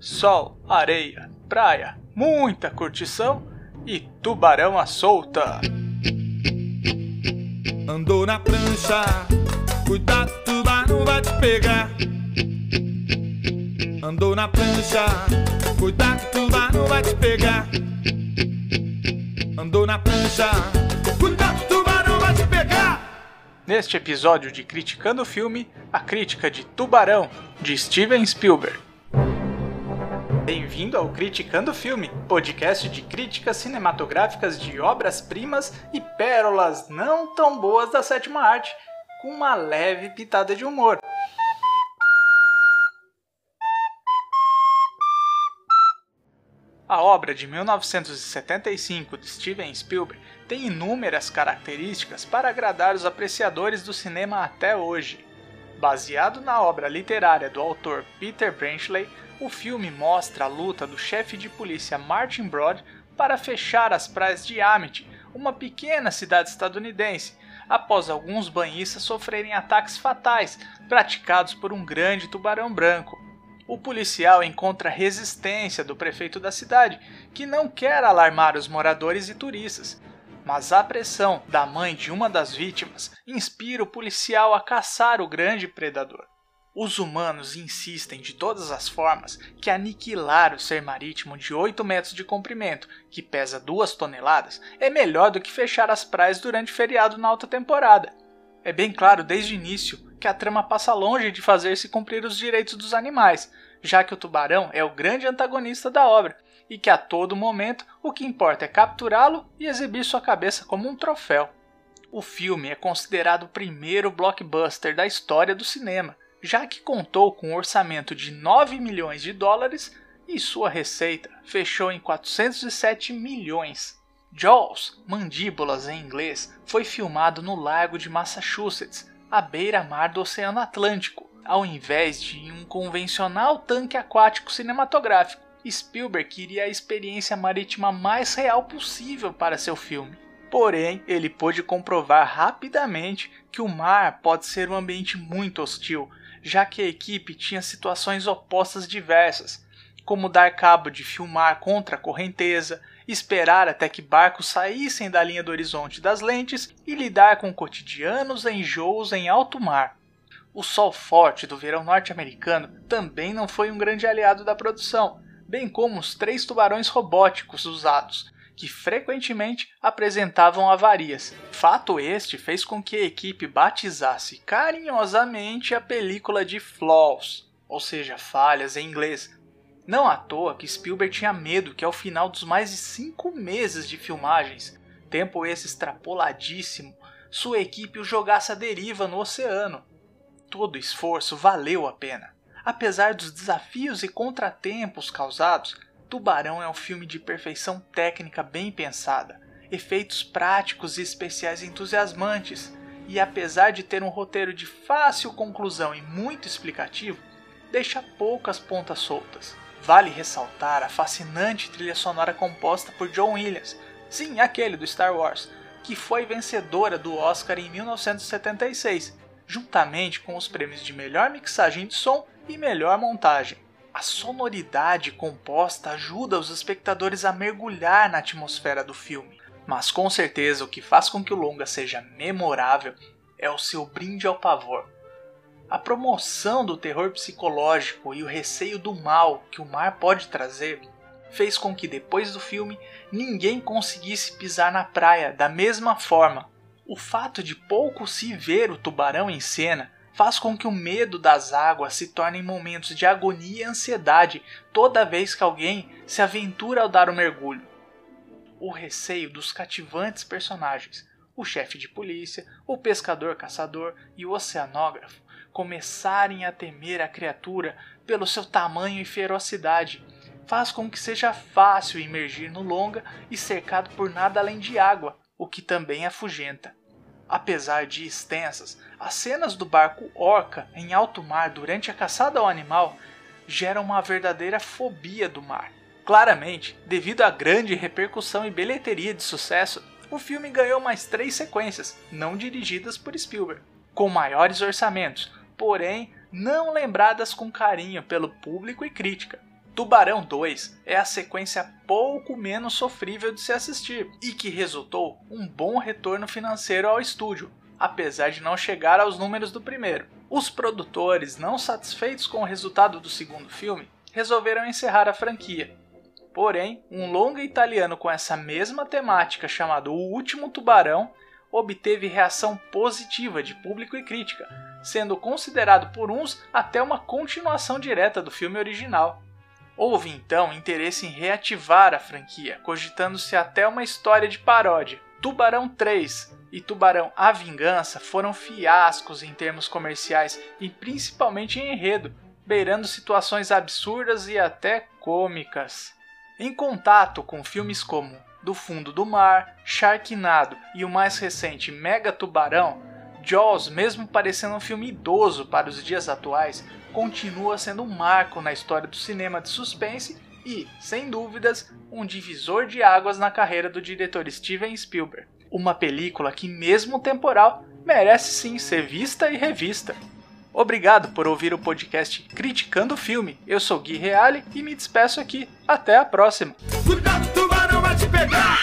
sol, areia, praia, muita curtição e tubarão à solta. Andou na prancha, cuidado, tubarão vai te pegar. Andou na prancha, cuidado, tubarão vai te pegar. Andou na prancha, cuidado, tubarão vai te pegar. Neste episódio de Criticando o Filme, a crítica de Tubarão, de Steven Spielberg. Bem-vindo ao Criticando Filme, podcast de críticas cinematográficas de obras-primas e pérolas não tão boas da sétima arte, com uma leve pitada de humor. A obra de 1975 de Steven Spielberg tem inúmeras características para agradar os apreciadores do cinema até hoje. Baseado na obra literária do autor Peter Benchley, o filme mostra a luta do chefe de polícia Martin Broad para fechar as praias de Amity, uma pequena cidade estadunidense, após alguns banhistas sofrerem ataques fatais praticados por um grande tubarão branco o policial encontra resistência do prefeito da cidade, que não quer alarmar os moradores e turistas. Mas a pressão da mãe de uma das vítimas inspira o policial a caçar o grande predador. Os humanos insistem de todas as formas que aniquilar o ser marítimo de 8 metros de comprimento, que pesa 2 toneladas, é melhor do que fechar as praias durante feriado na alta temporada. É bem claro desde o início que a trama passa longe de fazer-se cumprir os direitos dos animais, já que o tubarão é o grande antagonista da obra e que a todo momento o que importa é capturá-lo e exibir sua cabeça como um troféu. O filme é considerado o primeiro blockbuster da história do cinema, já que contou com um orçamento de 9 milhões de dólares e sua receita fechou em 407 milhões. Jaws, Mandíbulas em inglês, foi filmado no lago de Massachusetts, à beira-mar do Oceano Atlântico, ao invés de um convencional tanque aquático cinematográfico. Spielberg queria a experiência marítima mais real possível para seu filme. Porém, ele pôde comprovar rapidamente que o mar pode ser um ambiente muito hostil, já que a equipe tinha situações opostas diversas, como dar cabo de filmar contra a correnteza, esperar até que barcos saíssem da linha do horizonte das lentes e lidar com cotidianos enjoos em alto mar. O sol forte do verão norte-americano também não foi um grande aliado da produção, bem como os três tubarões robóticos usados, que frequentemente apresentavam avarias. Fato este fez com que a equipe batizasse carinhosamente a película de flaws, ou seja, falhas em inglês, não à toa que Spielberg tinha medo que ao final dos mais de cinco meses de filmagens, tempo esse extrapoladíssimo, sua equipe o jogasse à deriva no oceano. Todo esforço valeu a pena. Apesar dos desafios e contratempos causados, Tubarão é um filme de perfeição técnica bem pensada, efeitos práticos e especiais entusiasmantes, e apesar de ter um roteiro de fácil conclusão e muito explicativo, deixa poucas pontas soltas. Vale ressaltar a fascinante trilha sonora composta por John Williams, sim, aquele do Star Wars, que foi vencedora do Oscar em 1976, juntamente com os prêmios de melhor mixagem de som e melhor montagem. A sonoridade composta ajuda os espectadores a mergulhar na atmosfera do filme, mas com certeza o que faz com que o longa seja memorável é o seu brinde ao pavor a promoção do terror psicológico e o receio do mal que o mar pode trazer fez com que depois do filme ninguém conseguisse pisar na praia da mesma forma. O fato de pouco se ver o tubarão em cena faz com que o medo das águas se torne momentos de agonia e ansiedade toda vez que alguém se aventura ao dar o mergulho. O receio dos cativantes personagens, o chefe de polícia, o pescador caçador e o oceanógrafo, começarem a temer a criatura pelo seu tamanho e ferocidade, faz com que seja fácil emergir no longa e cercado por nada além de água, o que também afugenta. Apesar de extensas, as cenas do barco Orca em alto mar durante a caçada ao animal geram uma verdadeira fobia do mar. Claramente, devido à grande repercussão e bilheteria de sucesso, o filme ganhou mais três sequências, não dirigidas por Spielberg, com maiores orçamentos, porém não lembradas com carinho pelo público e crítica. Tubarão 2 é a sequência pouco menos sofrível de se assistir e que resultou um bom retorno financeiro ao estúdio, apesar de não chegar aos números do primeiro. Os produtores, não satisfeitos com o resultado do segundo filme, resolveram encerrar a franquia. Porém, um longa italiano com essa mesma temática chamado O Último Tubarão obteve reação positiva de público e crítica, sendo considerado por uns até uma continuação direta do filme original. Houve então interesse em reativar a franquia, cogitando-se até uma história de paródia. Tubarão 3 e Tubarão A Vingança foram fiascos em termos comerciais e principalmente em enredo, beirando situações absurdas e até cômicas. Em contato com filmes como Do Fundo do Mar, Sharknado e o mais recente Mega Tubarão, Jaws, mesmo parecendo um filme idoso para os dias atuais, continua sendo um marco na história do cinema de suspense e, sem dúvidas, um divisor de águas na carreira do diretor Steven Spielberg. Uma película que, mesmo temporal, merece sim ser vista e revista. Obrigado por ouvir o podcast Criticando o Filme. Eu sou Gui Reale e me despeço aqui. Até a próxima. Cuidado, tubarão vai te pegar!